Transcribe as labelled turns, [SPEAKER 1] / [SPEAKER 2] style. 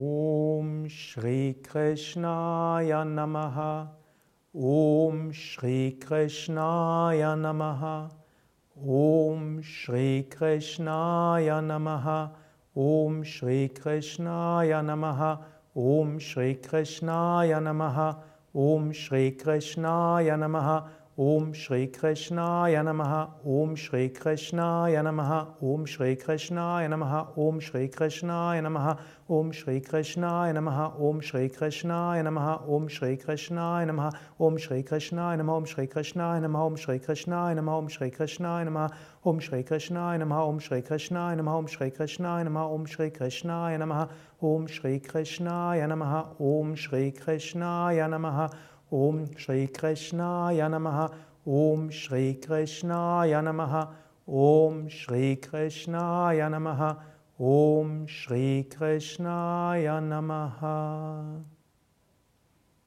[SPEAKER 1] Om Shri Krishnaya Namaha. Om Shri Krishnaya Namaha. Om Shri Krishnaya Namaha. Om Shri Krishnaya Namaha. Om Shri Krishnaya Namaha. Om Shri Krishnaya Namaha. Om Shri Krishnaya Namaha. Om Shri Krishnaya Namaha. Om Shri Krishnaya Namaha. Om Shri Krishnaya Namaha. Om Shri Krishnaya Namaha. Om Shri Krishnaya Namaha. Om Shri Krishnaya Namaha. Om Shri Krishnaya Namaha. Om Shri Krishnaya Namaha. Om Shri Krishnaya Namaha. Om Shri Krishnaya Namaha. Om Shri Krishnaya Namaha. Om Shri Krishnaya Namaha. Om Shri Krishnaya Namaha. Om Shri Krishnaya Namaha. Om Shri Krishnaya Namaha. Om Shri Krishnaya Namaha. Om Shri Krishnaya Namaha. Om Shri Krishnaya Namaha. Om Shri Krishnaya Namaha. Om Shri Krishnaya Namaha.